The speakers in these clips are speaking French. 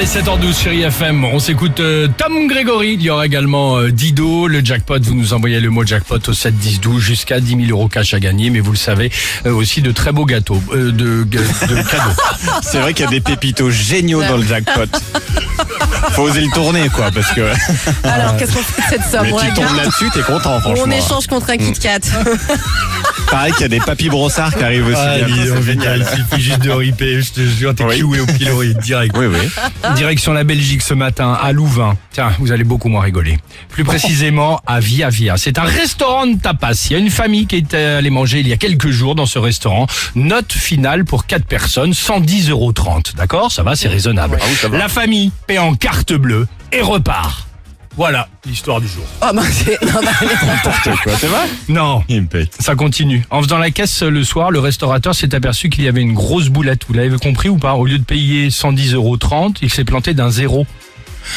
Allez, 7h12, chérie FM. On s'écoute euh, Tom Grégory. Il y aura également euh, Dido. Le jackpot, vous nous envoyez le mot jackpot au 7 10 12 jusqu'à 10 000 euros cash à gagner. Mais vous le savez, euh, aussi de très beaux gâteaux, euh, de, de cadeaux. C'est vrai qu'il y a des pépitos géniaux dans le jackpot. Faut oser le tourner, quoi, parce que Alors, qu'est-ce qu'on fait de cette somme? Mais On tu tombes là-dessus, t'es content, franchement. on échange contre un Kit Kat Pareil qu'il y a des papy brossards qui arrivent aussi. Ah, c'est génial. il suffit juste de riper. Je te jure, t'es Oui. au pilori direct. Oui, oui. Direction la Belgique ce matin, à Louvain. Tiens, vous allez beaucoup moins rigoler. Plus précisément, à Via Via. C'est un restaurant de tapas. Il y a une famille qui est allée manger il y a quelques jours dans ce restaurant. Note finale pour 4 personnes, 110,30 euros. D'accord? Ça va, c'est raisonnable. Ah oui, ça va. La famille paie en carte bleue et repart. Voilà l'histoire du jour. Oh, bah, c'est- non, bah, N'importe quoi, c'est vrai Non, Il me pète. ça continue. En faisant la caisse le soir, le restaurateur s'est aperçu qu'il y avait une grosse boulette. Vous l'avez compris ou pas Au lieu de payer 110,30 euros, il s'est planté d'un zéro.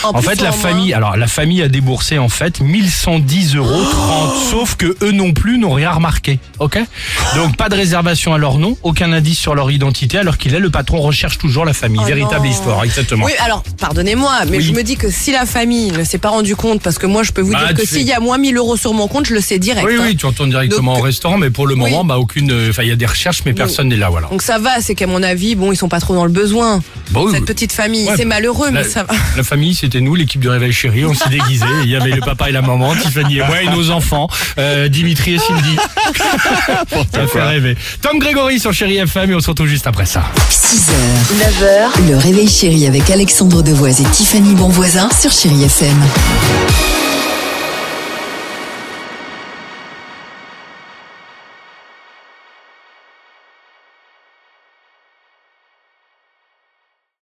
En fait, la moins. famille, alors la famille a déboursé en fait 1110 euros 30, sauf que eux non plus n'ont rien remarqué. Ok? Donc pas de réservation à leur nom, aucun indice sur leur identité, alors qu'il est le patron recherche toujours la famille. Oh Véritable non. histoire, exactement. Oui, alors, pardonnez-moi, mais Oui. je me dis que si la famille ne s'est pas rendu compte, parce que moi, je peux vous Bah, dire que s'il fais- y a moins 1000 euros sur mon compte, je le sais direct. Oui, hein. oui, tu retournes directement Donc, au restaurant, mais pour le oui. moment, bah aucune. euh, Enfin, il y a des recherches, mais personne n'est là, voilà. Donc ça va, c'est qu'à mon avis, bon, ils sont pas trop dans le besoin. Bon, Cette oui. petite famille, Ouais. c'est malheureux, La, mais ça va. la famille, c'était nous, l'équipe de Réveil Chéri, on s'est déguisés. Il y avait le papa et la maman, Tiffany et moi et nos enfants, euh, Dimitri et Cindy. ça fait rêver. Tom Grégory sur Chéri FM et on se retrouve juste après ça. 6h, 9h, le réveil chéri avec Alexandre Devoise et Tiffany Bonvoisin sur Chéri FM.